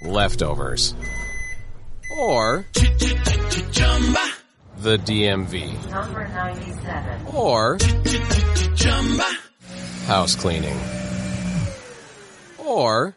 Leftovers. Or the DMV. Number 97. Or house cleaning. Or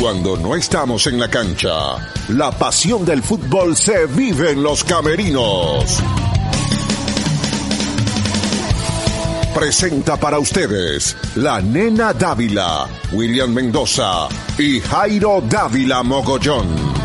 Cuando no estamos en la cancha, la pasión del fútbol se vive en los camerinos. Presenta para ustedes la nena Dávila, William Mendoza y Jairo Dávila Mogollón.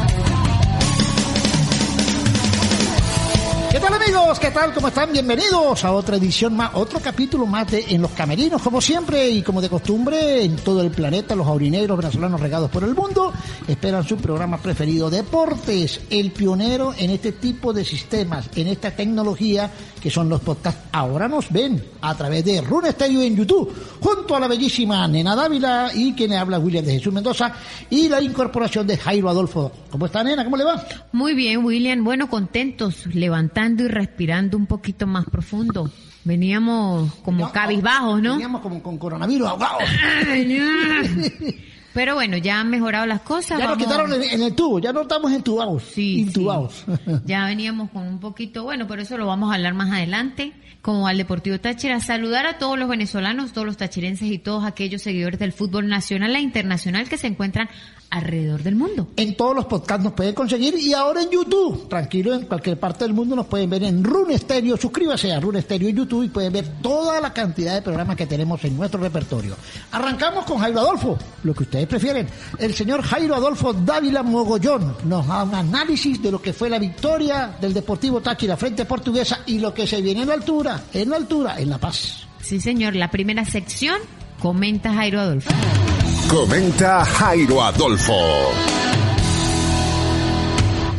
Amigos? ¿Qué tal? ¿Cómo están? Bienvenidos a otra edición más, otro capítulo más de En los Camerinos, como siempre y como de costumbre en todo el planeta, los aurinegros venezolanos regados por el mundo esperan su programa preferido, Deportes, el pionero en este tipo de sistemas, en esta tecnología que son los podcasts. Ahora nos ven a través de Rune Stereo en YouTube, junto a la bellísima Nena Dávila y quien habla William de Jesús Mendoza y la incorporación de Jairo Adolfo. ¿Cómo está Nena? ¿Cómo le va? Muy bien, William. Bueno, contentos, levantando y respirando un poquito más profundo. Veníamos como cabizbajos, ¿no? Veníamos como con coronavirus ahogados. Pero bueno, ya han mejorado las cosas. Ya nos vamos- quitaron en, en el tubo, ya no estamos entubados. Sí, intubados. Ya veníamos con un poquito, bueno, pero eso lo vamos a hablar más adelante, como al Deportivo Táchira. Saludar a todos los venezolanos, todos los tachirenses y todos aquellos seguidores del fútbol nacional e internacional que se encuentran alrededor del mundo. En todos los podcasts nos pueden conseguir y ahora en YouTube. Tranquilo, en cualquier parte del mundo nos pueden ver en Rune Stereo. Suscríbase a Rune Stereo en YouTube y pueden ver toda la cantidad de programas que tenemos en nuestro repertorio. Arrancamos con Jairo Adolfo, lo que ustedes prefieren. El señor Jairo Adolfo Dávila Mogollón nos da un análisis de lo que fue la victoria del Deportivo Táchira frente a Portuguesa y lo que se viene en la altura, en la altura, en La Paz. Sí, señor, la primera sección comenta Jairo Adolfo. Comenta Jairo Adolfo.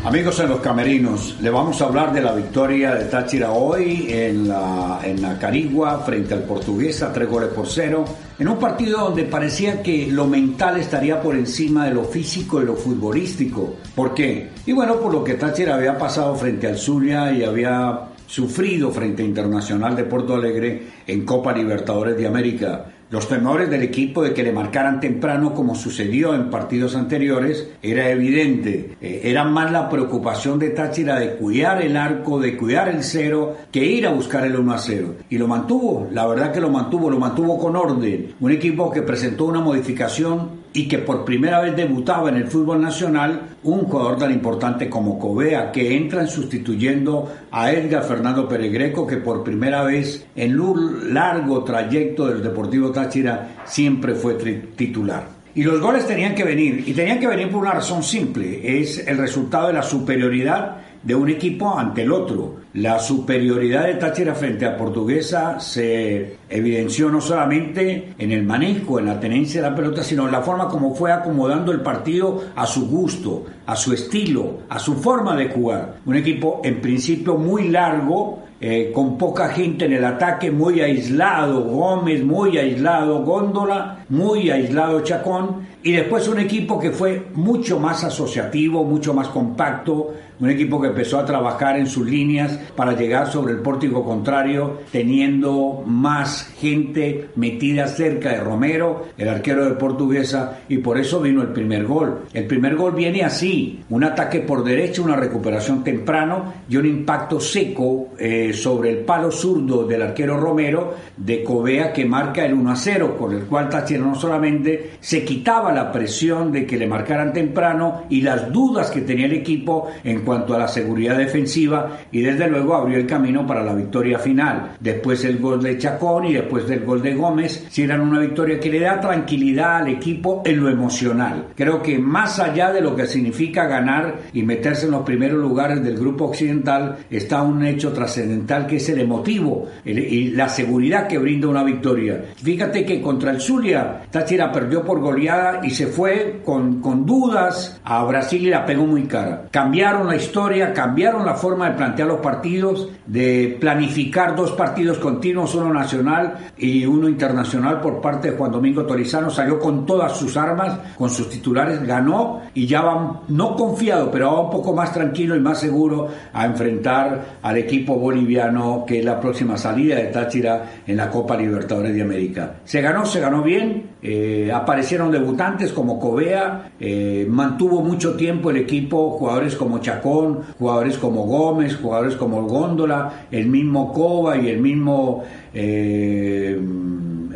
Amigos en los camerinos, le vamos a hablar de la victoria de Táchira hoy en la, en Carigua frente al Portuguesa, tres goles por cero, en un partido donde parecía que lo mental estaría por encima de lo físico y lo futbolístico. ¿Por qué? Y bueno, por lo que Táchira había pasado frente al Zulia y había sufrido frente a Internacional de Porto Alegre en Copa Libertadores de América. Los temores del equipo de que le marcaran temprano como sucedió en partidos anteriores era evidente. Eh, era más la preocupación de Táchira de cuidar el arco, de cuidar el cero, que ir a buscar el 1 a 0. Y lo mantuvo, la verdad que lo mantuvo, lo mantuvo con orden. Un equipo que presentó una modificación y que por primera vez debutaba en el fútbol nacional un jugador tan importante como Covea, que entra sustituyendo a Edgar Fernando Peregreco, que por primera vez en un largo trayecto del Deportivo Táchira siempre fue titular. Y los goles tenían que venir, y tenían que venir por una razón simple, es el resultado de la superioridad de un equipo ante el otro. La superioridad de Táchira frente a Portuguesa se evidenció no solamente en el manejo, en la tenencia de la pelota, sino en la forma como fue acomodando el partido a su gusto, a su estilo, a su forma de jugar. Un equipo en principio muy largo, eh, con poca gente en el ataque, muy aislado Gómez, muy aislado Góndola, muy aislado Chacón, y después un equipo que fue mucho más asociativo, mucho más compacto, un equipo que empezó a trabajar en sus líneas para llegar sobre el pórtico contrario, teniendo más gente metida cerca de Romero, el arquero de Portuguesa, y por eso vino el primer gol. El primer gol viene así, un ataque por derecha, una recuperación temprano y un impacto seco eh, sobre el palo zurdo del arquero Romero de Covea que marca el 1 a 0, con el cual Táchira no solamente se quitaba la presión de que le marcaran temprano y las dudas que tenía el equipo en cuanto a la seguridad defensiva y desde luego abrió el camino para la victoria final. Después el gol de Chacón y después del gol de Gómez, si eran una victoria que le da tranquilidad al equipo en lo emocional. Creo que más allá de lo que significa ganar y meterse en los primeros lugares del grupo occidental, está un hecho trascendental que es el emotivo y la seguridad que brinda una victoria. Fíjate que contra el Zulia, Táchira perdió por goleada y se fue con, con dudas a Brasil y la pegó muy cara. Cambiaron la historia, cambiaron la forma de plantear los partidos, de planificar dos partidos continuos, uno nacional y uno internacional por parte de Juan Domingo Torizano. Salió con todas sus armas, con sus titulares, ganó y ya va, no confiado, pero va un poco más tranquilo y más seguro a enfrentar al equipo boliviano que es la próxima salida de Táchira en la Copa Libertadores de América. Se ganó, se ganó bien, eh, aparecieron debutantes como Covea, eh, mantuvo mucho tiempo el equipo jugadores como Chacón, jugadores como Gómez, jugadores como Góndola, el mismo Cova y el mismo... Eh,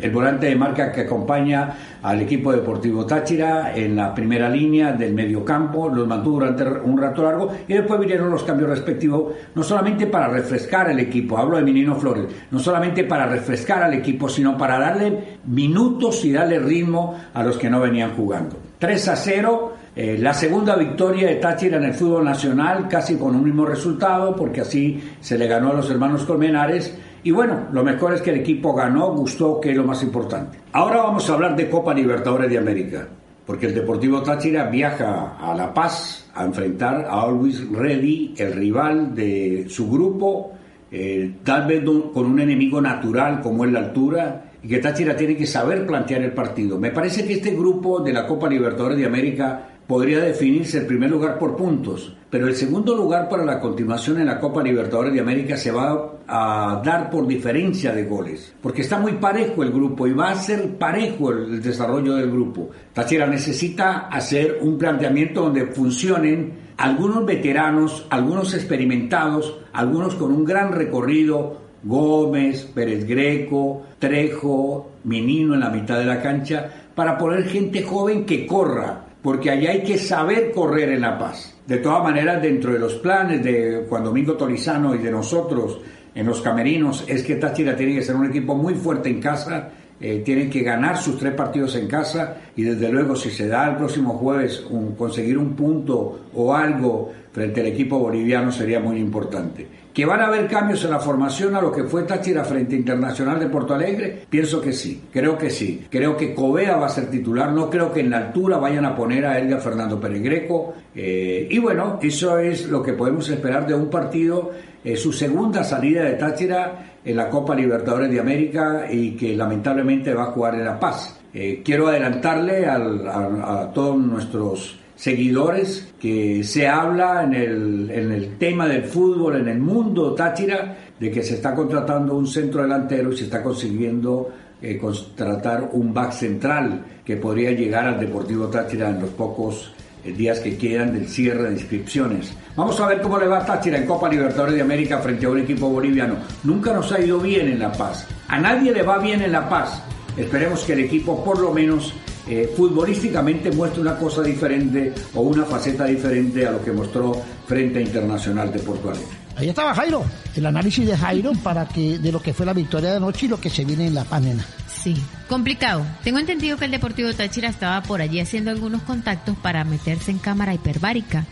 el volante de marca que acompaña al equipo deportivo Táchira en la primera línea del mediocampo, los mantuvo durante un rato largo y después vinieron los cambios respectivos, no solamente para refrescar el equipo, hablo de Minino Flores, no solamente para refrescar al equipo, sino para darle minutos y darle ritmo a los que no venían jugando. 3 a 0 eh, la segunda victoria de Táchira en el fútbol nacional, casi con un mismo resultado, porque así se le ganó a los hermanos Colmenares. Y bueno, lo mejor es que el equipo ganó, gustó, que es lo más importante. Ahora vamos a hablar de Copa Libertadores de América, porque el Deportivo Táchira viaja a La Paz a enfrentar a Always Ready, el rival de su grupo, eh, tal vez con un enemigo natural como es la altura, y que Táchira tiene que saber plantear el partido. Me parece que este grupo de la Copa Libertadores de América podría definirse el primer lugar por puntos, pero el segundo lugar para la continuación en la Copa Libertadores de América se va a dar por diferencia de goles, porque está muy parejo el grupo y va a ser parejo el desarrollo del grupo. Táchira necesita hacer un planteamiento donde funcionen algunos veteranos, algunos experimentados, algunos con un gran recorrido, Gómez, Pérez Greco, Trejo, Menino en la mitad de la cancha, para poner gente joven que corra, porque allá hay que saber correr en La Paz. De todas maneras, dentro de los planes de Juan Domingo Torizano y de nosotros en los camerinos, es que Táchira tiene que ser un equipo muy fuerte en casa, eh, tienen que ganar sus tres partidos en casa y desde luego si se da el próximo jueves conseguir un punto o algo frente al equipo boliviano sería muy importante. ¿Que van a haber cambios en la formación a lo que fue Táchira frente Internacional de Porto Alegre? Pienso que sí, creo que sí. Creo que Covea va a ser titular, no creo que en la altura vayan a poner a Edgar Fernando Peregreco. Eh, y bueno, eso es lo que podemos esperar de un partido, eh, su segunda salida de Táchira en la Copa Libertadores de América y que lamentablemente va a jugar en La Paz. Eh, quiero adelantarle a todos nuestros seguidores, que se habla en el, en el tema del fútbol, en el mundo Táchira, de que se está contratando un centro delantero y se está consiguiendo eh, contratar un back central que podría llegar al Deportivo Táchira en los pocos eh, días que quedan del cierre de inscripciones. Vamos a ver cómo le va a Táchira en Copa Libertadores de América frente a un equipo boliviano. Nunca nos ha ido bien en La Paz. A nadie le va bien en La Paz. Esperemos que el equipo por lo menos eh, futbolísticamente muestra una cosa diferente o una faceta diferente a lo que mostró frente a Internacional de Porto Alegre. Ahí estaba Jairo, el análisis de Jairo para que de lo que fue la victoria de anoche y lo que se viene en la panena. Sí, complicado. Tengo entendido que el Deportivo Táchira estaba por allí haciendo algunos contactos para meterse en cámara hiperbárica,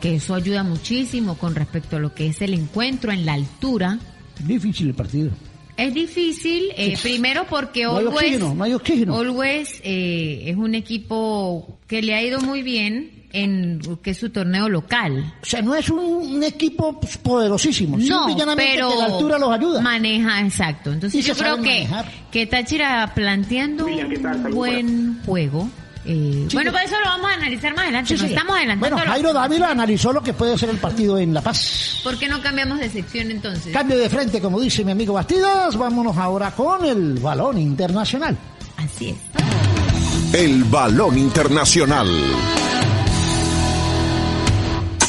que eso ayuda muchísimo con respecto a lo que es el encuentro en la altura. Difícil el partido. Es difícil, eh, primero porque no Always, eh, es un equipo que le ha ido muy bien en que es su torneo local. O sea, no es un, equipo poderosísimo, no, pero que la altura los ayuda. Maneja, exacto. Entonces yo creo que, que Táchira planteando un buen juego eh, bueno, pues eso lo vamos a analizar más adelante. estamos adelantando. Bueno, Jairo Dávila analizó lo que puede ser el partido en La Paz. ¿Por qué no cambiamos de sección entonces? Cambio de frente, como dice mi amigo Bastidas. Vámonos ahora con el balón internacional. Así es. El balón internacional.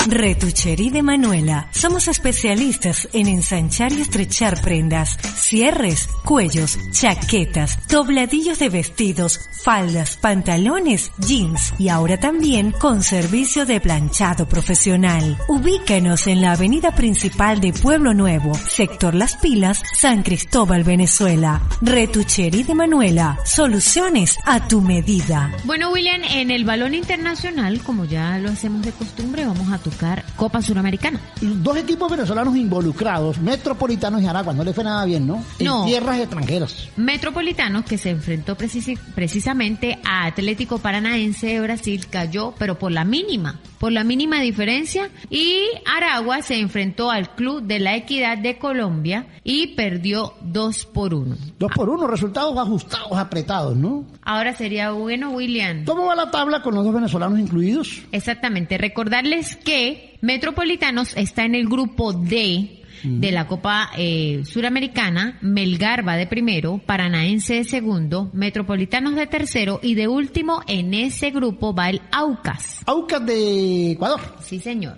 Retucherí de Manuela. Somos especialistas en ensanchar y estrechar prendas, cierres, cuellos, chaquetas, dobladillos de vestidos, faldas, pantalones, jeans y ahora también con servicio de planchado profesional. Ubícanos en la avenida principal de Pueblo Nuevo, sector Las Pilas, San Cristóbal, Venezuela. Retucherí de Manuela. Soluciones a tu medida. Bueno, William, en el balón internacional, como ya lo hacemos de costumbre, vamos a tocar Copa Suramericana. Dos equipos venezolanos involucrados, Metropolitanos y Aragua, no le fue nada bien, ¿no? En No. tierras extranjeras. Metropolitanos, que se enfrentó precisamente a Atlético Paranaense de Brasil, cayó, pero por la mínima, por la mínima diferencia. Y Aragua se enfrentó al Club de la Equidad de Colombia y perdió 2 por 1. Dos por uno, resultados ajustados, apretados, ¿no? Ahora sería bueno, William. ¿Cómo va la tabla con los dos venezolanos incluidos? Exactamente. Recordarles que Metropolitanos está en el grupo D de la Copa eh, Suramericana, Melgar va de primero, Paranaense de segundo, Metropolitanos de tercero y de último en ese grupo va el Aucas. Aucas de Ecuador. Sí, señor.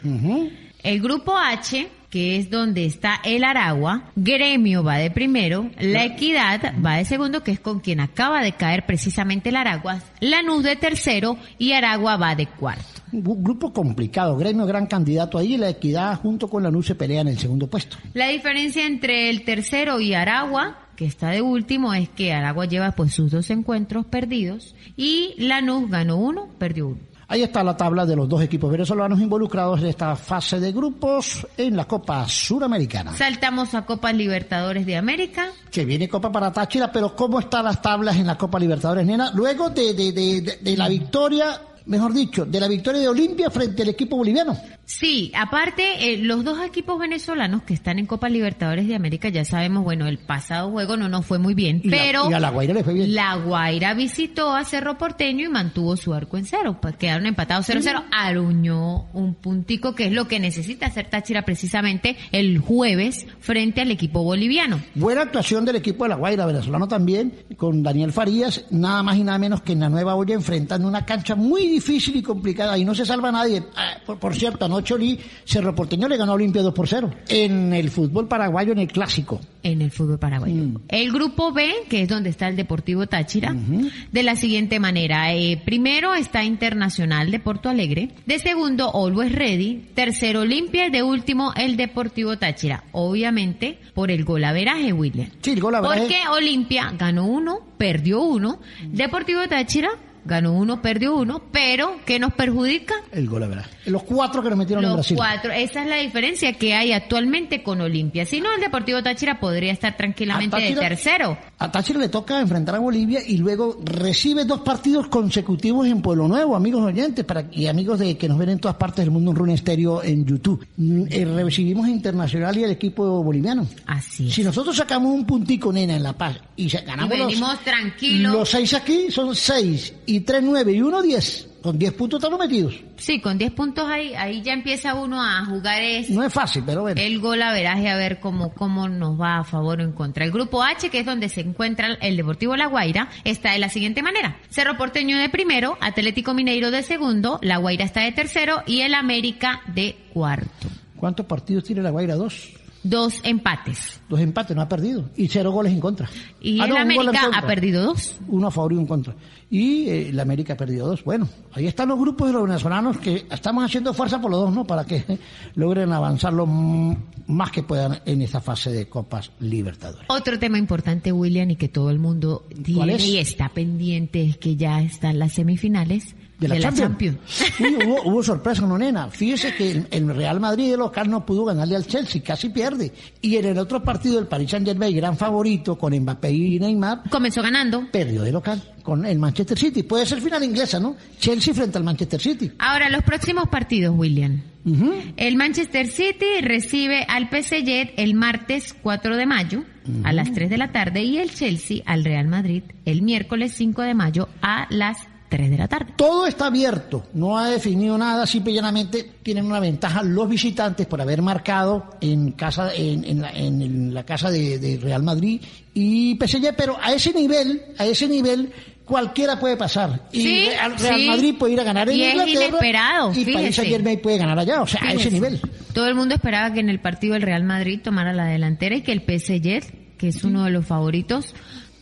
El grupo H, que es donde está el Aragua, Gremio va de primero, La Equidad va de segundo, que es con quien acaba de caer precisamente el Aragua, Lanús de tercero y Aragua va de cuarto. Un grupo complicado, gremio gran candidato ahí, la equidad junto con la NU se pelea en el segundo puesto. La diferencia entre el tercero y Aragua, que está de último, es que Aragua lleva pues sus dos encuentros perdidos y Lanús ganó uno, perdió uno. Ahí está la tabla de los dos equipos venezolanos involucrados en esta fase de grupos en la Copa Suramericana. Saltamos a Copas Libertadores de América. Que viene Copa para Táchira, pero ¿cómo están las tablas en la Copa Libertadores, nena? Luego de, de, de- de la victoria, mejor dicho, de la victoria de Olimpia frente al equipo boliviano. Sí, aparte, eh, los dos equipos venezolanos que están en Copa Libertadores de América, ya sabemos, bueno, el pasado juego no nos fue muy bien, Y la- pero y a La Guaira le fue bien. La Guaira visitó a Cerro Porteño y mantuvo su arco en cero, pues quedaron empatados 0-0, aruñó un puntico que es lo que necesita hacer Táchira precisamente el jueves frente al equipo boliviano. Buena actuación del equipo de La Guaira, venezolano también, con Daniel Farías, nada más y nada menos que en la Nueva Olla, enfrentando una cancha muy difícil y complicada, y no se salva nadie. Ah, por, por cierto, anoche Oli, Cerro Porteño le ganó a Olimpia 2 por 0. En el fútbol paraguayo, en el clásico. en el fútbol paraguayo. Mm. El grupo B, que es donde está el Deportivo Táchira, de la siguiente manera. Eh, primero está Internacional de Porto Alegre, de segundo Always Ready, tercero Olimpia y de último el Deportivo Táchira. Obviamente por el golaveraje, William. Sí, el golaveraje. Porque Olimpia ganó uno, perdió uno, Deportivo Táchira ganó uno, perdió uno, pero ¿qué nos perjudica? El gol, ¿verdad? Los cuatro que nos metieron en Los Brasil. cuatro. Esa es la diferencia que hay actualmente con Olimpia. Si no, el Deportivo Táchira podría estar tranquilamente A de Táchira- tercero. A Táchira le toca enfrentar a Bolivia y luego recibe dos partidos consecutivos en Pueblo Nuevo, amigos oyentes para, y amigos de que nos ven en todas partes del mundo en Rune Estéreo en YouTube. Mm, eh, recibimos Internacional y el equipo boliviano. Así es. Si nosotros sacamos un puntico, nena, en La Paz y ganamos los, venimos tranquilos. los seis aquí, son seis y tres nueve y uno diez. Con diez puntos estamos metidos. Sí, con 10 puntos ahí, ahí ya empieza uno a jugar es No es fácil, pero bueno. el gol a veraje a ver cómo, cómo nos va a favor o en contra. El grupo H, que es donde se encuentra el Deportivo La Guaira, está de la siguiente manera. Cerro Porteño de primero, Atlético Mineiro de segundo, La Guaira está de tercero y el América de cuarto. ¿Cuántos partidos tiene la Guaira? Dos. Dos empates. Dos empates, no ha perdido. Y cero goles en contra. Y Ah, el no, América ha perdido dos. uno a favor y uno en contra. Y eh, la América ha perdido dos. Bueno, ahí están los grupos de los venezolanos que estamos haciendo fuerza por los dos, ¿no? Para que eh, logren avanzar lo más que puedan en esta fase de Copas Libertadores. Otro tema importante, William, y que todo el mundo tiene y está pendiente es que ya están las semifinales De la, Champions. Sí, hubo, hubo sorpresa, no nena. Fíjese que el, el Real Madrid de local no pudo ganarle al Chelsea, casi pierde. Y en el otro partido, el Paris Saint-Germain, gran favorito, con Mbappé y Neymar, Comenzó ganando. perdió de local con el Manchester City. Puede ser final inglesa, ¿no? Chelsea frente al Manchester City. Ahora, los próximos partidos, William. El Manchester City recibe al PSG el martes 4 de mayo a las 3 de la tarde y el Chelsea al Real Madrid el miércoles 5 de mayo a las 3 de la tarde. Todo está abierto, no ha definido nada, simple y llanamente tienen una ventaja los visitantes por haber marcado en casa, en, en la, en la casa de, de Real Madrid y PSG, pero a ese nivel, a ese nivel cualquiera puede pasar. Y Sí, Real, Real sí. Madrid puede ir a ganar en Y es Inglaterra. inesperado, y. Saint Germain puede ganar allá, o sea, a ese nivel. Todo el mundo esperaba que en el partido el Real Madrid tomara la delantera y que el PSG, que es uno de los favoritos,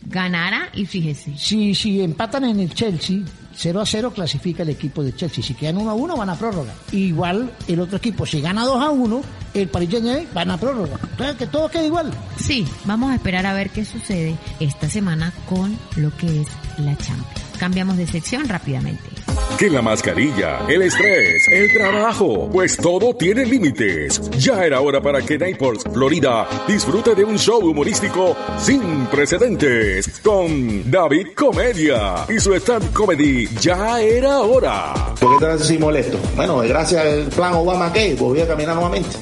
ganara y fíjese. Si, si empatan en el Chelsea, 0 a 0 clasifica el equipo de Chelsea. Si quedan 1 a 1, van a prórroga. Igual el otro equipo, si gana 2 a 1, el Paris Saint-Germain van a prórroga. Entonces, que todo queda igual. Sí, vamos a esperar a ver qué sucede esta semana con lo que es la Champions. Cambiamos de sección rápidamente. Que la mascarilla, el estrés, el trabajo, pues todo tiene límites. Ya era hora para que Naples, Florida, disfrute de un show humorístico sin precedentes con David Comedia y su stand comedy. Ya era hora. ¿Por qué estás así molesto? Bueno, gracias al plan Obama que volví a caminar nuevamente.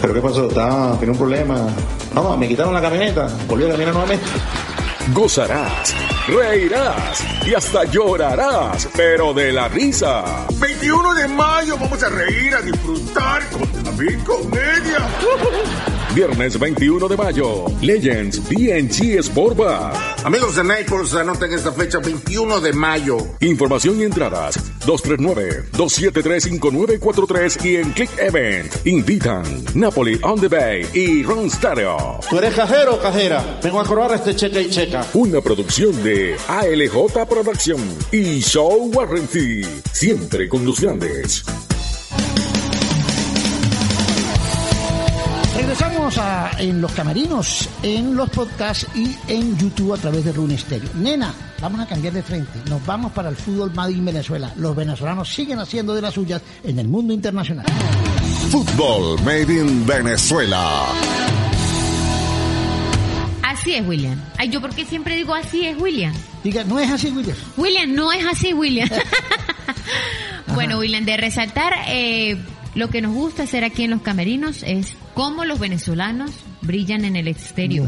¿Pero qué pasó? Estaba, tenía un problema. Vamos, me quitaron la camioneta, volví a caminar nuevamente. Gozarás, reirás y hasta llorarás, pero de la risa. 21 de mayo vamos a reír, a disfrutar con David Comedia. Viernes 21 de mayo, Legends BNG Sport Bar. Amigos de Naples, anoten esta fecha 21 de mayo. Información y entradas 239-273-5943 y en Click Event. Invitan Napoli on the Bay y Ron Stereo. ¿Tú eres cajero o cajera? Vengo a cobrar este cheque y checa. Una producción de ALJ Producción y Show Warranty. Siempre con los grandes. Regresamos a, en los camerinos, en los podcasts y en YouTube a través de Rune Stereo. Nena, vamos a cambiar de frente. Nos vamos para el fútbol Made in Venezuela. Los venezolanos siguen haciendo de las suyas en el mundo internacional. Fútbol Made in Venezuela. Así es, William. Ay, yo porque siempre digo así es, William. Diga, no es así, William. William, no es así, William. bueno, William, de resaltar eh, lo que nos gusta hacer aquí en los camerinos es cómo los venezolanos brillan en el exterior.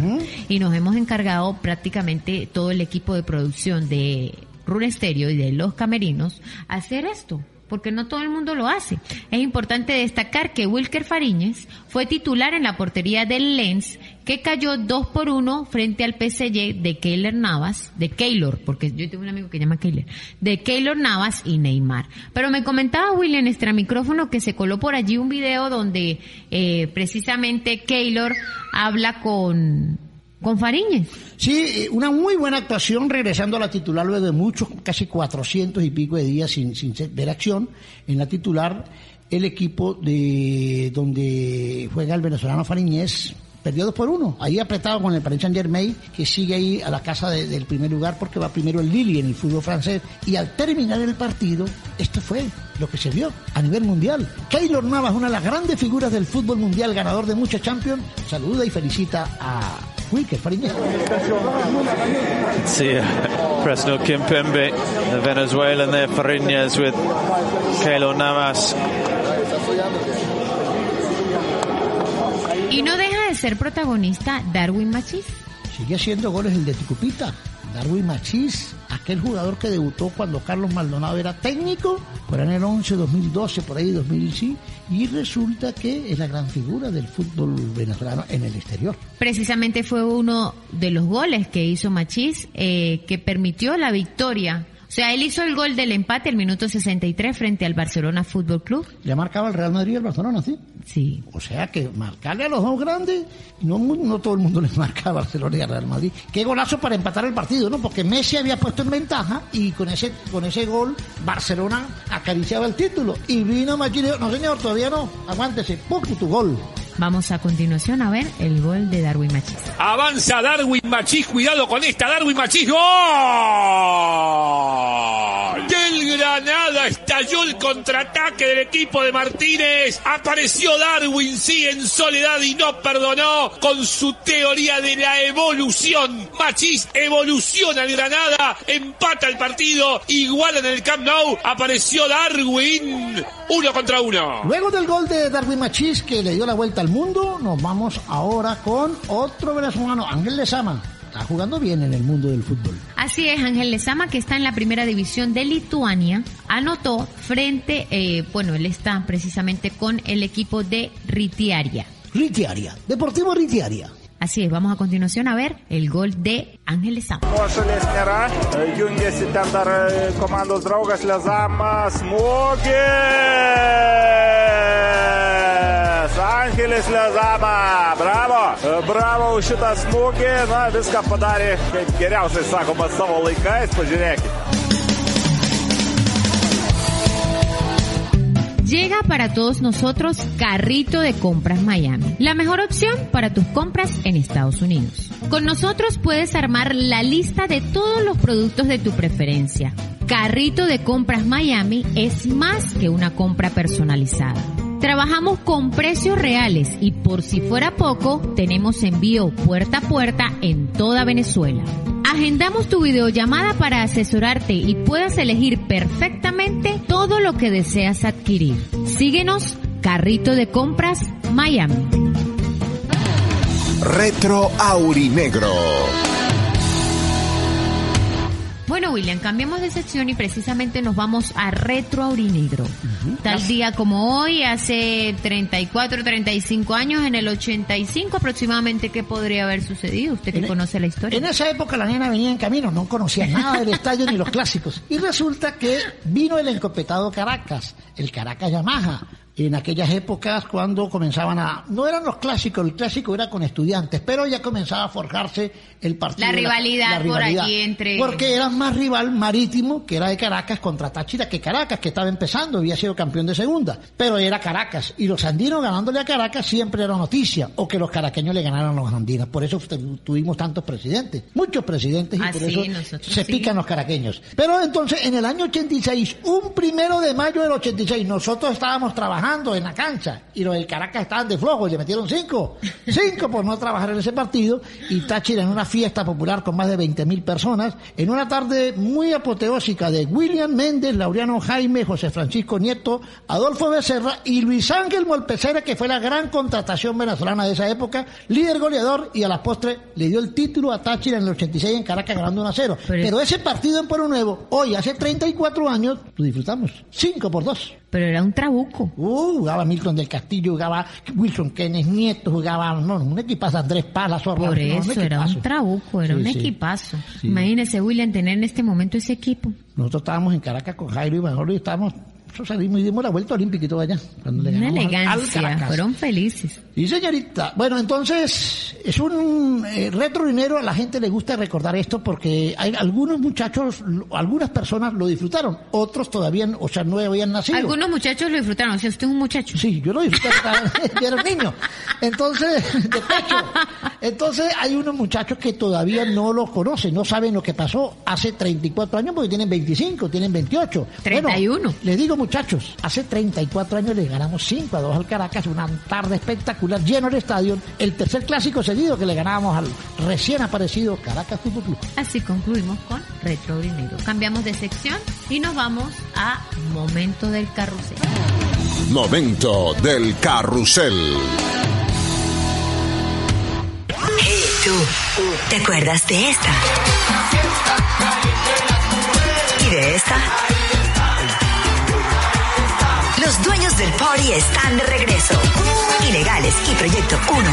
Y nos hemos encargado prácticamente todo el equipo de producción de Rune Stereo y de los camerinos a hacer esto. Porque no todo el mundo lo hace. Es importante destacar que Wilker Fariñez fue titular en la portería del Lens, que cayó 2 por 1 frente al PSG de Keylor Navas, de Keylor, porque yo tengo un amigo que llama Keylor, de Keylor Navas y Neymar. Pero me comentaba William extra micrófono que se coló por allí un video donde eh, precisamente Keylor habla con, con Fariñez. Sí, una muy buena actuación regresando a la titular luego de muchos, casi 400 y pico de días sin, sin ver acción en la titular. El equipo de donde juega el venezolano Fariñez perdió 2 por 1. Ahí apretado con el Paris Saint Germain, que sigue ahí a la casa de- del primer lugar porque va primero el Lille en el fútbol francés. Y al terminar el partido, esto fue lo que se vio a nivel mundial. Keylor Navas, una de las grandes figuras del fútbol mundial, ganador de muchos Champions, saluda y felicita a Wilker Fariñez. See uh, Presnel Kimpembe, the Venezuelan there, Fariñez with Keylor Navas. Y no deja de ser protagonista Darwin Machis. Sigue haciendo goles el de Ticupita. Darwin Machís, aquel jugador que debutó cuando Carlos Maldonado era técnico, por en el 11, 2012, por ahí 2000, sí, y resulta que es la gran figura del fútbol venezolano en el exterior. Precisamente fue uno de los goles que hizo Machís eh, que permitió la victoria. O sea, él hizo el gol del empate al minuto 63 frente al Barcelona Fútbol Club. Ya marcaba el Real Madrid y el Barcelona, ¿sí? Sí. O sea que marcarle a los dos grandes, no, no todo el mundo les marca a Barcelona y a Real Madrid. Qué golazo para empatar el partido, ¿no? Porque Messi había puesto en ventaja y con ese, con ese gol Barcelona acariciaba el título. Y vino dijo, no señor, todavía no, aguántese, ¡pum! tu gol. Vamos a continuación a ver el gol de Darwin Machís. Avanza Darwin Machís, cuidado con esta, Darwin Machís, ¡gol! Del Granada estalló el contraataque del equipo de Martínez, apareció Darwin, sí, en soledad y no perdonó con su teoría de la evolución. Machís evoluciona el Granada, empata el partido, igual en el Camp Nou, apareció Darwin, uno contra uno. Luego del gol de Darwin Machís que le dio la vuelta al mundo, nos vamos ahora con otro venezolano, Ángel Lezama. Está jugando bien en el mundo del fútbol. Así es, Ángel Lezama, que está en la primera división de Lituania, anotó frente, eh, bueno, él está precisamente con el equipo de Ritiaria. Ritiaria, Deportivo Ritiaria. Así es, vamos a continuación a ver el gol de Ángeles Sama. Nuošalės nėra. Jungiasi ten dar komandos draugas Lezamas Smūgis. Angelis Lezama. Bravo. Bravo už šitą smūgį. Na, viską padarė, kaip geriausiai sakoma, savo laikais. Pažiūrėkite. Llega para todos nosotros Carrito de Compras Miami, la mejor opción para tus compras en Estados Unidos. Con nosotros puedes armar la lista de todos los productos de tu preferencia. Carrito de Compras Miami es más que una compra personalizada. Trabajamos con precios reales y por si fuera poco, tenemos envío puerta a puerta en toda Venezuela. Agendamos tu videollamada para asesorarte y puedas elegir perfectamente todo lo que deseas adquirir. Síguenos, Carrito de Compras, Miami. Retro Aurinegro. Bueno, William, cambiamos de sección y precisamente nos vamos a Retro Aurinegro. Tal día como hoy, hace 34, 35 años, en el 85 aproximadamente, ¿qué podría haber sucedido? Usted que En- conoce la historia. En esa época la nena venía en camino, no conocía nada del estadio ni los clásicos. Y resulta que vino el encopetado Caracas, el Caracas Yamaha. En aquellas épocas cuando comenzaban a... No eran los clásicos, el clásico era con estudiantes, pero ya comenzaba a forjarse el partido. La rivalidad por allí entre- Porque era más rival marítimo, que era de Caracas, contra Táchira, que Caracas, que estaba empezando, había sido campeón de segunda. Pero era Caracas. Y los andinos ganándole a Caracas siempre era noticia. O que los caraqueños le ganaran a los andinos. Por eso tu- tuvimos tantos presidentes. Muchos presidentes y Ah, por eso nosotros se sí. pican los caraqueños. Pero entonces, en el año 86, un primero de mayo del 86, nosotros estábamos trabajando en la cancha y los del Caracas estaban de flojo y le metieron cinco. Cinco por no trabajar en ese partido. Y Táchira en una fiesta popular con más de 20 mil personas, en una tarde muy apoteósica de William Méndez, Laureano Jaime, José Francisco Nieto, Adolfo Becerra y Luis Ángel Molpecera, que fue la gran contratación venezolana de esa época, líder goleador y a la postre le dio el título a Táchira en el 86 en Caracas ganando 1 a 0. Pero, ese partido en Pueblo Nuevo, hoy hace 34 años, lo disfrutamos. 5 por 2. Pero era un trabuco. Uh, jugaba Milton del Castillo, jugaba Wilson Kenneth Nieto, jugaba, no, un equipazo Andrés Palas, Por un eso, era un trabuco, era Sí, un sí. equipazo. Sí. Imagínese, William, tener en este momento ese equipo. Nosotros estábamos en Caracas con Jairo y Manolo y estábamos, salimos y dimos la vuelta olímpica y todo allá. Cuando le Una al- al elegancia, Caracas. fueron felices. Sí, señorita. Bueno, entonces, es un eh, retro dinero, a la gente le gusta recordar esto porque hay algunos muchachos, algunas personas lo disfrutaron, otros todavía, o sea, no habían nacido. Algunos muchachos lo disfrutaron, o sea, usted es un muchacho. Sí, yo lo disfruté, yo era un niño. Entonces, de pecho. Entonces, hay unos muchachos que todavía no lo conocen, no saben lo que pasó hace 34 años porque tienen 25, tienen 28. 31. Bueno, les digo, muchachos, hace 34 años les ganamos 5 a 2 al Caracas, una tarde espectacular, lleno el estadio, el tercer clásico seguido que le ganábamos al recién aparecido Caracas Fútbol Club. Así concluimos con Retro Dinero. Cambiamos de sección y nos vamos a Momento del Carrusel. Momento del carrusel. Hey, tú, ¿te acuerdas de esta? ¿Y de esta? Los dueños del party están de regreso. Ilegales y Proyecto 1.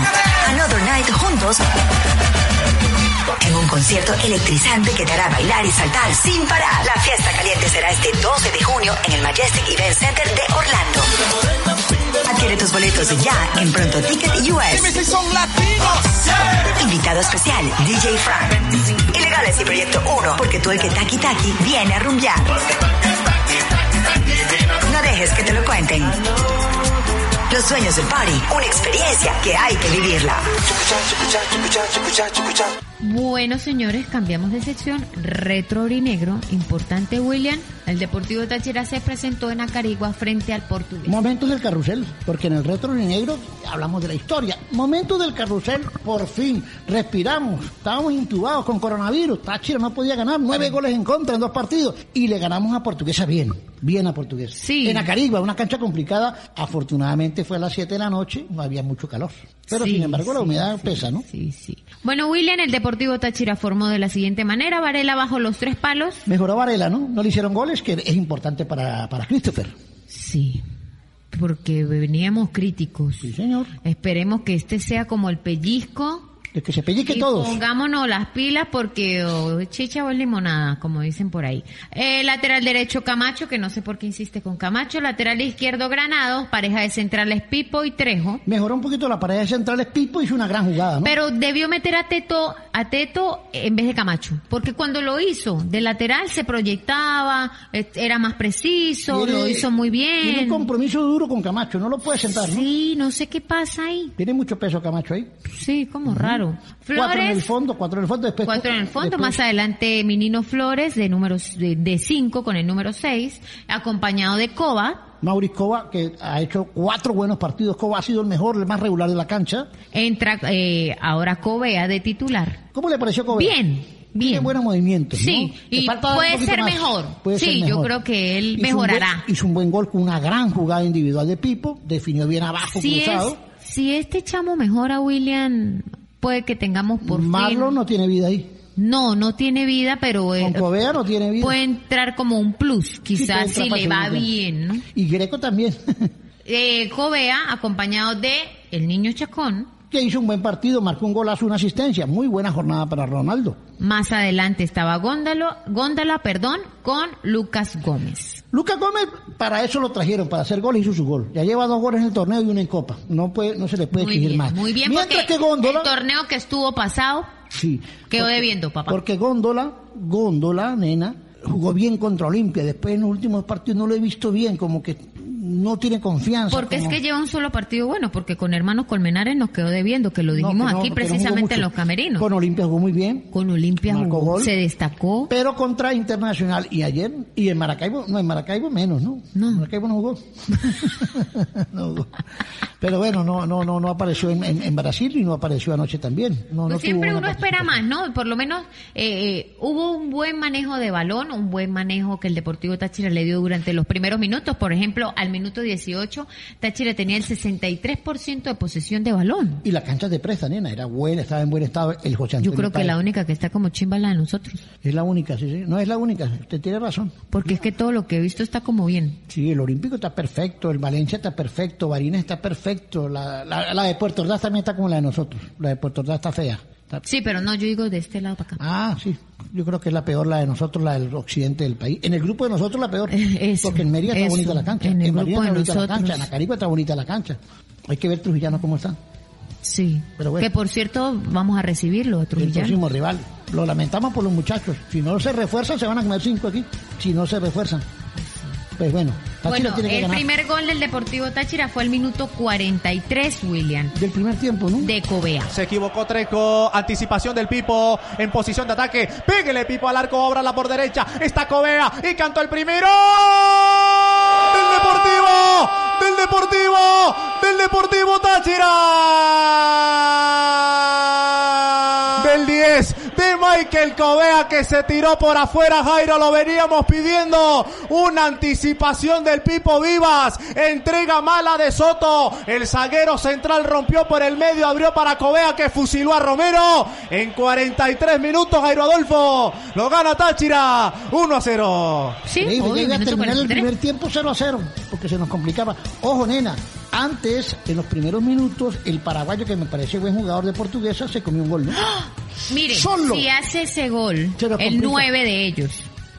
Another Night juntos. En un concierto electrizante que te hará bailar y saltar sin parar. La fiesta caliente será este 12 de junio en el Majestic Event Center de Orlando. Adquiere tus boletos ya en Pronto Ticket US. son latinos. Invitado especial, DJ Frank. Ilegales y Proyecto 1, porque tú el que taqui taqui viene a rumbear. Dejes que te lo cuenten. Los dueños del party, una experiencia que hay que vivirla. Bueno, señores, cambiamos de sección. Retro Negro, importante, William. El Deportivo Táchira se presentó en Acarigua frente al Portugués. Momentos del carrusel, porque en el retro y negro hablamos de la historia. Momentos del carrusel, por fin, respiramos. Estábamos intubados con coronavirus. Táchira no podía ganar nueve goles en contra en dos partidos. Y le ganamos a Portuguesa bien, bien a Portuguesa. Sí. En Acarigua, una cancha complicada. Afortunadamente fue a las 7 de la noche, no había mucho calor. Pero Sí, sin embargo la sí, humedad pesa, ¿no? Sí, sí. Bueno, William, el Deportivo Táchira formó de la siguiente manera. Varela bajo los tres palos. Mejoró Varela, ¿no? No le hicieron goles, que es importante para, para Christopher. Sí, porque veníamos críticos. Sí, señor. Esperemos que este sea como el pellizco Que, que se pellizque Y todos. pongámonos las pilas porque o chicha o limonada, como dicen por ahí. Eh, lateral derecho Camacho, que no sé por qué insiste con Camacho. Lateral izquierdo Granados, pareja de centrales Pipo y Trejo. Mejoró un poquito la pared central, Pipo hizo una gran jugada, ¿no? Pero debió meter a Teto, a Teto en vez de Camacho. Porque cuando lo hizo de lateral se proyectaba, eh, era más preciso, Tiene- lo hizo muy Tiene un bien. compromiso duro con Camacho, no lo puede sentar, ¿no? Sí, no sé qué pasa ahí. Tiene mucho peso Camacho ahí. Sí, como raro. Cuatro en el Flores, fondo, cuatro en el fondo, después... cuatro en el fondo, después- más adelante Minino Flores de números de, de cinco con el número seis, acompañado de Coba. Maurice Cova, que ha hecho cuatro buenos partidos. Cova ha sido el mejor, el más regular de la cancha. Entra eh, ahora Covea de titular. ¿Cómo le pareció Cova? Bien, bien. Tiene buenos movimientos. Sí, y puede ser mejor. Sí, yo creo que él Hizo un buen- mejorará. hizo un buen gol con una gran jugada individual de Pipo, definió bien abajo, Si, es, cruzado. si este chamo mejora, William, puede que tengamos por Marlon fin... no tiene vida ahí. No, no tiene vida, pero eh, Con no tiene vida. puede entrar como un plus, quizás si le va bien, ¿no? Y Greco también, Eh, Covea, acompañado de el niño Chacón. Que hizo un buen partido, marcó un golazo, una asistencia. Muy buena jornada para Ronaldo. Más adelante estaba Góndalo, Góndala, perdón, con Lucas Gómez. Lucas Gómez, para eso lo trajeron, para hacer gol, hizo su gol. Ya lleva dos goles en el torneo y uno en Copa. No puede, no se le puede Muy exigir bien, más. muy bien, Mientras porque que Góndola, el torneo que estuvo pasado sí, quedó porque- debiendo, papá. Porque Góndola, Góndola, nena, jugó bien contra Olimpia. Después en los últimos partidos no lo he visto bien, como que no tiene confianza. Porque es que lleva un solo partido bueno, porque con Hermanos Colmenares nos quedó debiendo, que lo No, dijimos que no, aquí precisamente en los camerinos. Con Olimpia jugó muy bien. Con Olimpia jugó, gol. se destacó. Pero contra Internacional y ayer, y en Maracaibo, no, en Maracaibo menos, ¿no? No. Maracaibo no jugó. no jugó. Pero bueno, no, no, no, no apareció en, en- en Brasil y no apareció anoche también. No, Pues no siempre uno espera más, ¿no? Por lo menos eh, eh, hubo un buen manejo de balón, un buen manejo que el Deportivo Táchira le dio durante los primeros minutos. Por ejemplo, al minuto 18, Táchira tenía el 63% de posesión de balón. Y la cancha de presa, nena, era buena, estaba en buen estado. El José Yo Antonio creo que Páez. la única que está como chimba la de nosotros. Es la única, sí, sí. No es la única, usted tiene razón. Porque es que todo lo que he visto está como bien. Sí, el Olímpico está perfecto, el Valencia está perfecto, Barina está perfecto, la, la, la de Puerto Ordaz también está como la de nosotros. La de Puerto Ordaz está fea. Está- Sí, pero no, yo digo de este lado para acá. Ah, sí. Yo creo que es la peor la de nosotros, la del occidente del país. En el grupo de nosotros la peor. Eso, porque en Mérida está bonita la cancha. En el grupo está de bonita la cancha. En Acarigua está bonita la cancha. Hay que ver Trujillano cómo están. Sí. Pero bueno. Que por cierto, vamos a recibirlo, a El próximo rival. Lo lamentamos por los muchachos. Si no se refuerzan, se van a comer cinco aquí. Si no se refuerzan. Pues bueno, Táchira Bueno, tiene que el ganar. primer gol del Deportivo Táchira fue el minuto 43, William, Del primer tiempo, ¿no? de Covea. Se equivocó Treco, anticipación del Pipo en posición de ataque. Pégale Pipo al arco, la por derecha. Está Covea y cantó el primero. Del Deportivo, del Deportivo, del Deportivo Táchira. Del 10 de Michael Covea que se tiró por afuera. Jairo lo veníamos pidiendo. Una anticipación del Pipo Vivas. Entrega mala de Soto. El zaguero central rompió por el medio, abrió para Covea que fusiló a Romero. En 43 minutos Jairo Adolfo lo gana Táchira 1 a 0. Sí, a minuto terminar el 43. primer tiempo 0 a 0, porque se nos complicaba. Ojo, nena, antes, en los primeros minutos, el paraguayo, que me parece buen jugador de portuguesa, se comió un gol, ¿no? Mire, Solo. si hace ese gol, el complica. 9 de ellos,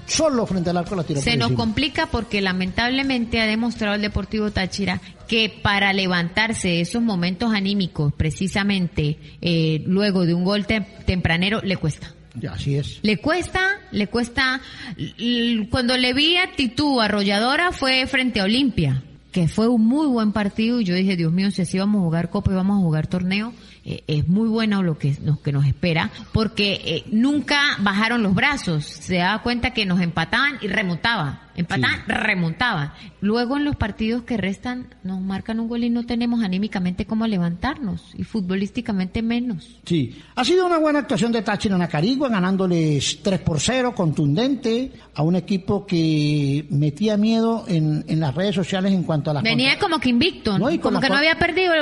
Solo frente al arco la tiró se nos encima. complica porque lamentablemente ha demostrado el Deportivo Táchira que para levantarse de esos momentos anímicos, precisamente eh, luego de un gol tem- tempranero, le cuesta. Ya, así es. Le cuesta, le cuesta. Cuando le vi actitud arrolladora fue frente a Olimpia, que fue un muy buen partido y yo dije, Dios mío, si así vamos a jugar Copa y vamos a jugar torneo, eh, es muy bueno lo que nos, que nos espera, porque eh, nunca bajaron los brazos, se daba cuenta que nos empataban y remontaban, empataban, remontaban. Luego en los partidos que restan nos marcan un gol y no tenemos anímicamente cómo levantarnos y futbolísticamente menos. Sí, ha sido una buena actuación de Táchira en Acarigua, ganándoles 3 por 0, contundente, a un equipo que metía miedo en, en las redes sociales en cuanto a las Venía como que invicto, No, y con como que no había perdido.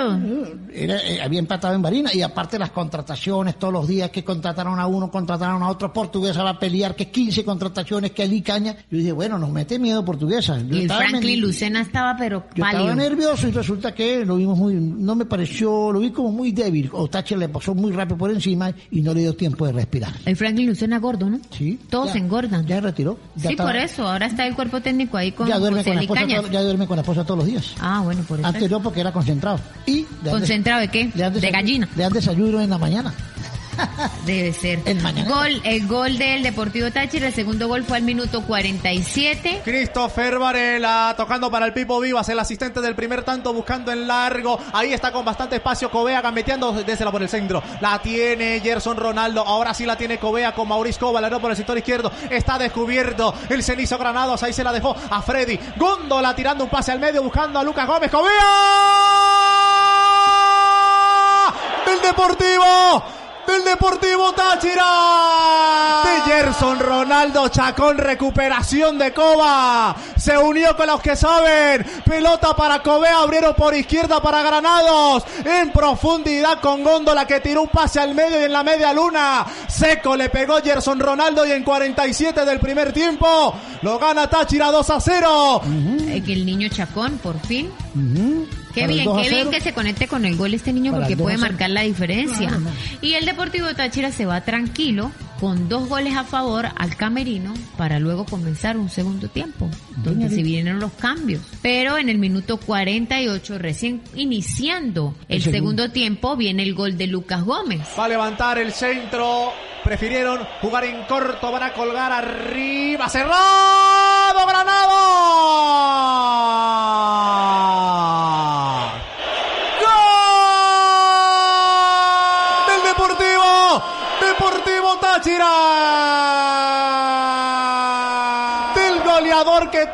Era, eh, había empatado en Barina y aparte las contrataciones todos los días que contrataron a uno, contrataron a otro, Portuguesa va a pelear, que 15 contrataciones, que Ali Caña. Yo dije, bueno, nos mete miedo Portuguesa. Yo Y el Franklin Lucena estaba pero Yo estaba nervioso y resulta que lo vimos muy, no me pareció, lo vi como muy débil. O Thatcher le pasó muy rápido por encima y no le dio tiempo de respirar. El Franklin Lucena gordo, ¿no? Sí. Todos ya- se engordan. Ya retiró. Ya sí, estaba- por eso. Ahora está el cuerpo técnico ahí con ya duerme José con la esposa, todo- ya duerme con la esposa todos los días. Ah, bueno, por eso. Antes no porque era concentrado. Y ¿Concentrado de qué? De desayuno- gallina. Le dan desayuno en la mañana. Debe ser. El mañana. Gol, el gol del Deportivo Táchira, el segundo gol fue al minuto 47. Christopher Varela tocando para el Pipo Vivas, el asistente del primer tanto buscando en largo. Ahí está con bastante espacio Covea gambeteando desde la por el centro. La tiene Gerson Ronaldo. Ahora sí la tiene Covea con Mauricio Cova. La por el sector izquierdo. Está descubierto el cenizo Granados. Ahí se la dejó a Freddy. Góndola tirando un pase al medio buscando a Lucas Gómez. Covea del Deportivo. Del Deportivo Táchira. De Gerson Ronaldo Chacón. Recuperación de Cova. Se unió con los que saben. Pelota para Covea. Abrieron por izquierda para Granados. En profundidad con Góndola que tiró un pase al medio y en la media luna. Seco le pegó Gerson Ronaldo y en 47 del primer tiempo lo gana Táchira 2 a 0. Eh, que el niño Chacón, por fin. El bien, 2 a qué bien 0. que se conecte con el gol este niño porque el 2 a puede 0. marcar la diferencia. No. Y el Deportivo Táchira se va tranquilo con dos goles a favor al camerino para luego comenzar un segundo tiempo, donde se vienen los cambios. Pero en el minuto 48, recién iniciando el, El segundo. segundo tiempo, viene el gol de Lucas Gómez. Va a levantar el centro. Prefirieron jugar en corto. Van a colgar arriba. Cerrado Granado. ¡Gol! Del Deportivo. Deportivo Táchira. Del goleador que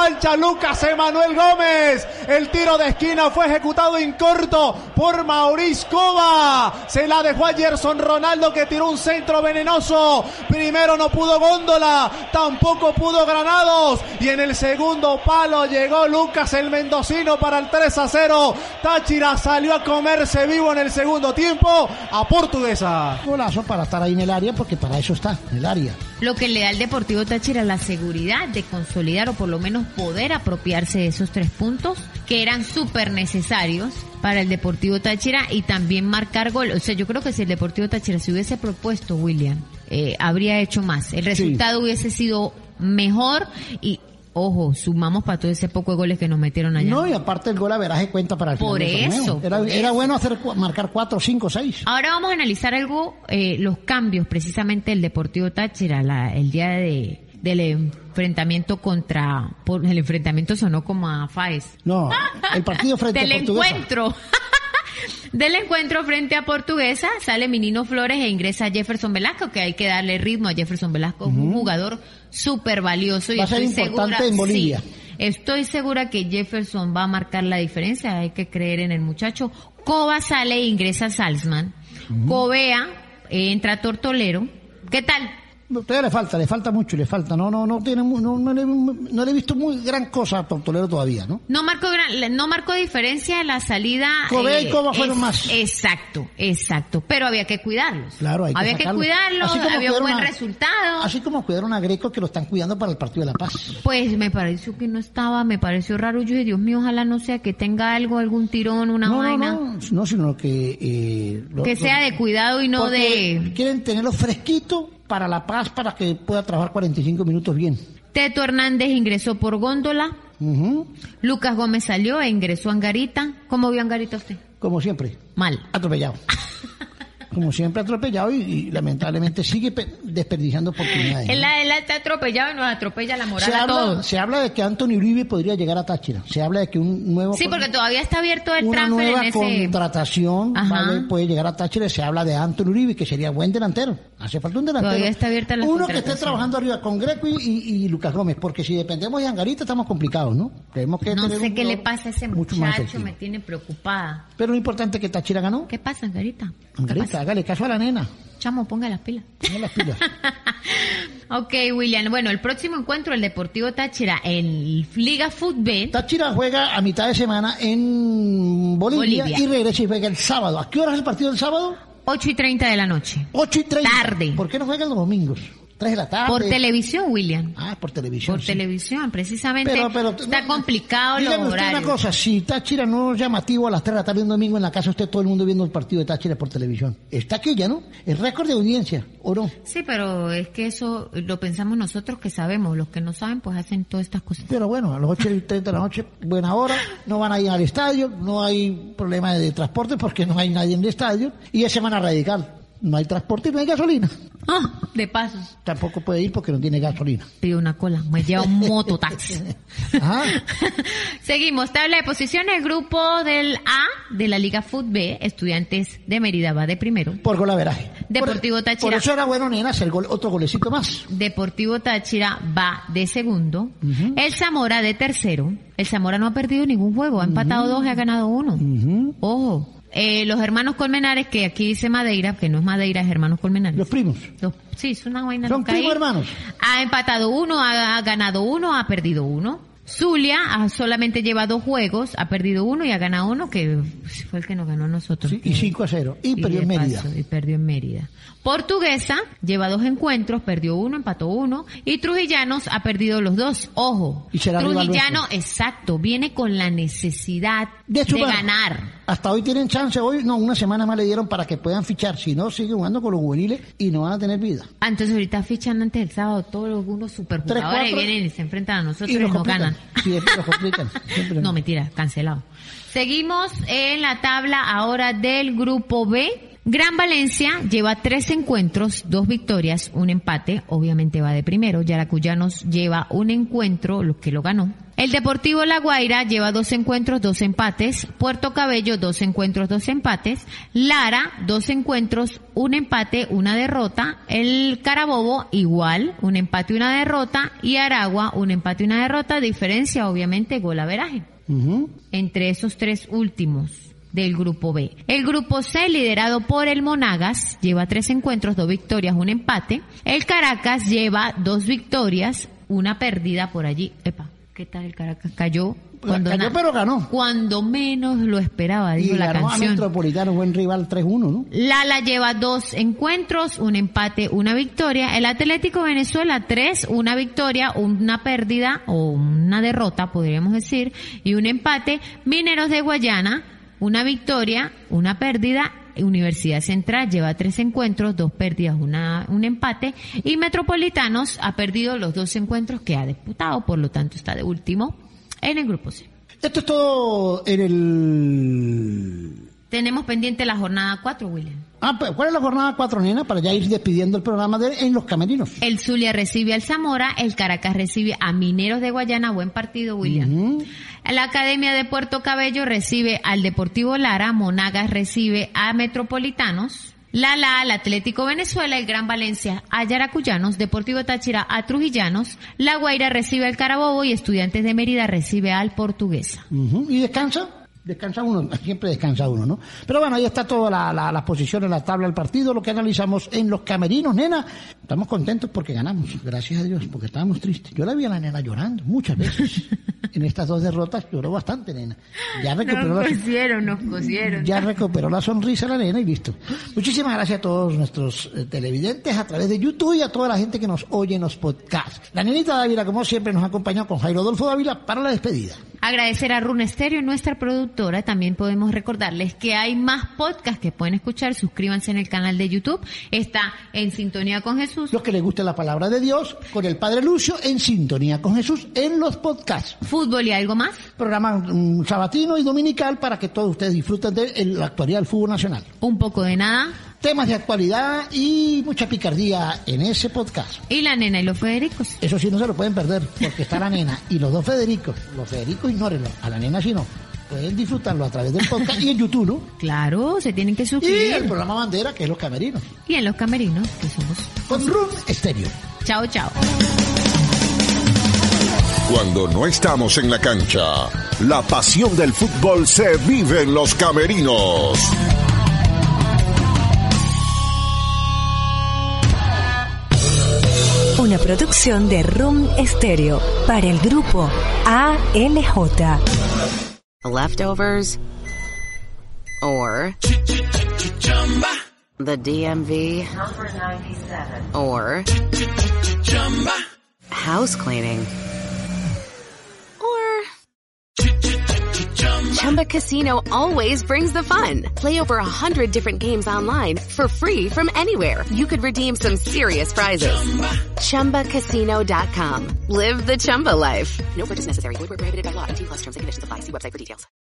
revancha Lucas Emanuel Gómez. El tiro de esquina fue ejecutado en corto por Mauricio Cova. Se la dejó a Gerson Ronaldo que tiró un centro venenoso. Primero no pudo Góndola, tampoco pudo Granados. Y en el segundo palo llegó Lucas el mendocino para el 3 a 0. Táchira salió a comerse vivo en el segundo tiempo a Portuguesa. Golazo para estar ahí en el área porque para eso está, en el área. Lo que le da al Deportivo Táchira la seguridad de consolidar o por lo menos poder apropiarse de esos tres puntos que eran súper necesarios para el Deportivo Táchira y también marcar gol. O sea, yo creo que si el Deportivo Táchira se hubiese propuesto, William, eh, habría hecho más. El resultado hubiese sido mejor y, ojo, sumamos para todo ese poco de goles que nos metieron allá. No, y aparte el gol a veraje cuenta para el Por eso, Era, por era eso. bueno hacer marcar cuatro, cinco, seis. Ahora vamos a analizar algo, eh, los cambios precisamente del Deportivo Táchira, la- el día de, del enfrentamiento contra, por, el enfrentamiento sonó como a Faes. No, el partido frente del a Portuguesa. encuentro. Del encuentro frente a Portuguesa sale Minino Flores e ingresa Jefferson Velasco, que hay que darle ritmo a Jefferson Velasco, un Ujú. jugador súper valioso. Y Va a ser estoy importante segura, en Bolivia. sí, estoy segura que Jefferson va a marcar la diferencia, hay que creer en el muchacho. Cova sale e ingresa Salzman. Covea eh, entra Tortolero. ¿Qué tal? No, todavía le falta, le falta mucho, le falta. No, no, no tiene, no, no, le, no le he visto muy gran cosa a Tortolero todavía, ¿no? No marcó gran- no marcó diferencia la salida. eh, fueron más. Exacto, exacto. Pero había que cuidarlos. Claro, hay que había que cuidarlos, Así como había un buen a- resultado. Así como cuidaron a Greco que lo están cuidando para el partido de La Paz. Pues me pareció que no estaba, me pareció raro. Yo dije, Dios mío, ojalá no sea que tenga algo, algún tirón, una no, vaina. no, no, no, sino que... eh, lo- Que lo- sea de cuidado y no de... Quieren tenerlo fresquito para La Paz, para que pueda trabajar 45 minutos bien. Teto Hernández ingresó por góndola. Lucas Gómez salió e ingresó Angarita. ¿Cómo vio Angarita usted? Como siempre. Mal. Atropellado. Como siempre atropellado y, y lamentablemente sigue pe- desperdiciando oportunidades. ¿no? Él, él está atropellado y nos atropella la moral Se a habla, todos. se habla de que Anthony Uribe podría llegar a Táchira. Se habla de que un nuevo Sí, porque todavía está abierto el una transfer nueva en ese... contratación puede llegar a Táchira. Se habla de Anthony Uribe, que sería buen delantero. Hace falta un delantero. Todavía está abierta la Uno que esté trabajando arriba con Greco y, y- y Lucas Gómez, porque si dependemos de Angarita estamos complicados, ¿no? Tenemos que No sé qué le pasa a ese muchacho, me tiene preocupada. Pero lo importante es que Táchira ganó. ¿Qué pasa, Angarita? ¿Qué Angarita, hágale caso a la nena. Chamo, ponga las pilas. Ponga las pilas. Ok, William. Bueno, el próximo encuentro, el Deportivo Táchira en Liga Fútbol. Táchira juega a mitad de semana en Bolivia, Bolivia. y regresa y juega el sábado. ¿A qué hora es el partido del sábado? 8 y 30 de la noche. 8 y 30. Tarde. ¿Por qué no juegan los domingos? 3 de la tarde. Por televisión, William. Ah, por televisión. Por sí. televisión, precisamente. Pero- pero- está complicado los usted horarios. una cosa, si Táchira no es llamativo a las 3 de la tarde un domingo en la casa, usted todo el mundo viendo el partido de Táchira por televisión. Está aquí ya, ¿no? El récord de audiencia, ¿o no? Sí, pero es que eso lo pensamos nosotros que sabemos. Los que no saben, pues hacen todas estas cosas. Pero bueno, a las 8 y 30 de la noche, buena hora, no van a ir al estadio, no hay problema de transporte porque no hay nadie en el estadio, y es semana radical. No hay transporte y no hay gasolina. Ah, de pasos. Tampoco puede ir porque no tiene gasolina. Pido una cola. Me lleva un mototaxi. Ajá. Seguimos. Tabla de posiciones. Grupo del A de la Liga B. Estudiantes de Mérida va de primero. Por golaveraje. Deportivo Por Táchira. eso era bueno, nena, hacer gol- otro golecito más. Deportivo Táchira va de segundo. El Zamora de tercero. El Zamora no ha perdido ningún juego. Ha empatado dos y ha ganado uno. Ojo. Eh, los hermanos Colmenares, que aquí dice Madeira, que no es Madeira, es hermanos Colmenares. Los primos. Los- sí, es una vaina Son primos hermanos. Ha empatado uno, ha, ha ganado uno, ha perdido uno. Zulia solamente lleva dos juegos, ha perdido uno y ha ganado uno, que fue el que nos ganó a nosotros. Y 5 a 0. Y, perdió en Mérida. paso, y perdió en Mérida. Portuguesa lleva dos encuentros, perdió uno, empató uno. Y Trujillanos ha perdido los dos. Ojo. Y Trujillano, exacto, viene con la necesidad De ganar. Hasta hoy tienen chance, hoy no, una semana más le dieron para que puedan fichar, si no sigue jugando con los juveniles y no van a tener vida. Ah, entonces ahorita fichan antes del sábado todos los unos superjugadores cuatro. vienen y se enfrentan a nosotros Y y, nos complican. Ganan. Siempre los complican. Siempre. No, mentira, cancelado. Seguimos en la tabla ahora del grupo B. Gran Valencia lleva tres encuentros, dos victorias, un empate, obviamente va de primero. Yaracuyanos lleva un encuentro, lo que lo ganó. El Deportivo La Guaira lleva dos encuentros, dos empates. Puerto Cabello, dos encuentros, dos empates. Lara, dos encuentros, un empate, una derrota. El Carabobo, igual, un empate una derrota. Y Aragua, un empate una derrota. Diferencia, obviamente, golaveraje entre esos tres últimos del grupo B. El grupo C, liderado por el Monagas, lleva tres encuentros, dos victorias, un empate. El Caracas lleva dos victorias, una pérdida por allí. Epa, ¿qué tal el Caracas? Cayó cuando, Cayó, pero ganó. cuando menos lo esperaba, Y dijo la ganó a canción. Metropolitano, buen rival 3-1, ¿no? Lala lleva dos encuentros, un empate, una victoria. El Atlético Venezuela tres, una victoria, una pérdida o una derrota, podríamos decir, y un empate. Mineros de Guayana, una victoria, una pérdida. Universidad Central lleva tres encuentros, dos pérdidas, una, un empate. Y Metropolitanos ha perdido los dos encuentros que ha disputado, por lo tanto está de último en el grupo C. Esto es todo en el... Tenemos pendiente la jornada 4, William. Ah, pues, ¿cuál es la jornada 4, nena? Para ya ir despidiendo el programa de En los Camerinos. El Zulia recibe al Zamora, el Caracas recibe a Mineros de Guayana, buen partido, William. La Academia de Puerto Cabello recibe al Deportivo Lara, Monagas recibe a Metropolitanos, Lala al Atlético Venezuela, el Gran Valencia a Yaracuyanos, Deportivo Táchira a Trujillanos, La Guaira recibe al Carabobo y Estudiantes de Mérida recibe al Portuguesa. ¿Y descansa? Descansa uno, siempre descansa uno, ¿no? Pero bueno, ahí está toda la, la, las posiciones, la tabla del partido, lo que analizamos en los camerinos, nena. Estamos contentos porque ganamos, gracias a Dios, porque estábamos tristes. Yo la vi a la nena llorando muchas veces. en estas dos derrotas lloró bastante, nena. Ya recuperó la, nos cosieron. ya recuperó la sonrisa la nena y listo. Muchísimas gracias a todos nuestros eh, televidentes a través de YouTube y a toda la gente que nos oye en los podcasts. La nenita Dávila, como siempre, nos acompañó con Jairo Adolfo Dávila para la despedida. Agradecer a Rune Stereo, nuestra productora. También podemos recordarles que hay más podcasts que pueden escuchar. Suscríbanse en el canal de YouTube. Está en Sintonía con Jesús. Los que les guste la palabra de Dios, con el Padre Lucio, en sintonía con Jesús, en los podcasts. Fútbol y algo más. Programa mm, sabatino y dominical para que todos ustedes disfruten de la actualidad del fútbol nacional. Un poco de nada. Temas de actualidad y mucha picardía en ese podcast. Y la nena y los Federicos. Eso sí no se lo pueden perder, porque está la nena y los dos Federicos. Los Federicos ignórenlo, a la nena sí no. Pueden disfrutarlo a través del podcast y en YouTube, ¿no? Claro, se tienen que Y suscribir. el programa bandera, que es Los Camerinos. Y en los camerinos, que somos. Con Room Estéreo. Chao, chao. Cuando no estamos en la cancha, la pasión del fútbol se vive en los camerinos. Una producción de Room Stereo para el grupo ALJ. Leftovers or the DMV Number 97. or house cleaning Chumba Casino always brings the fun. Play over a hundred different games online for free from anywhere. You could redeem some serious prizes. ChumbaCasino.com. Live the Chumba life. No purchase necessary. Void where prohibited by law. T plus terms and conditions apply. See website for details.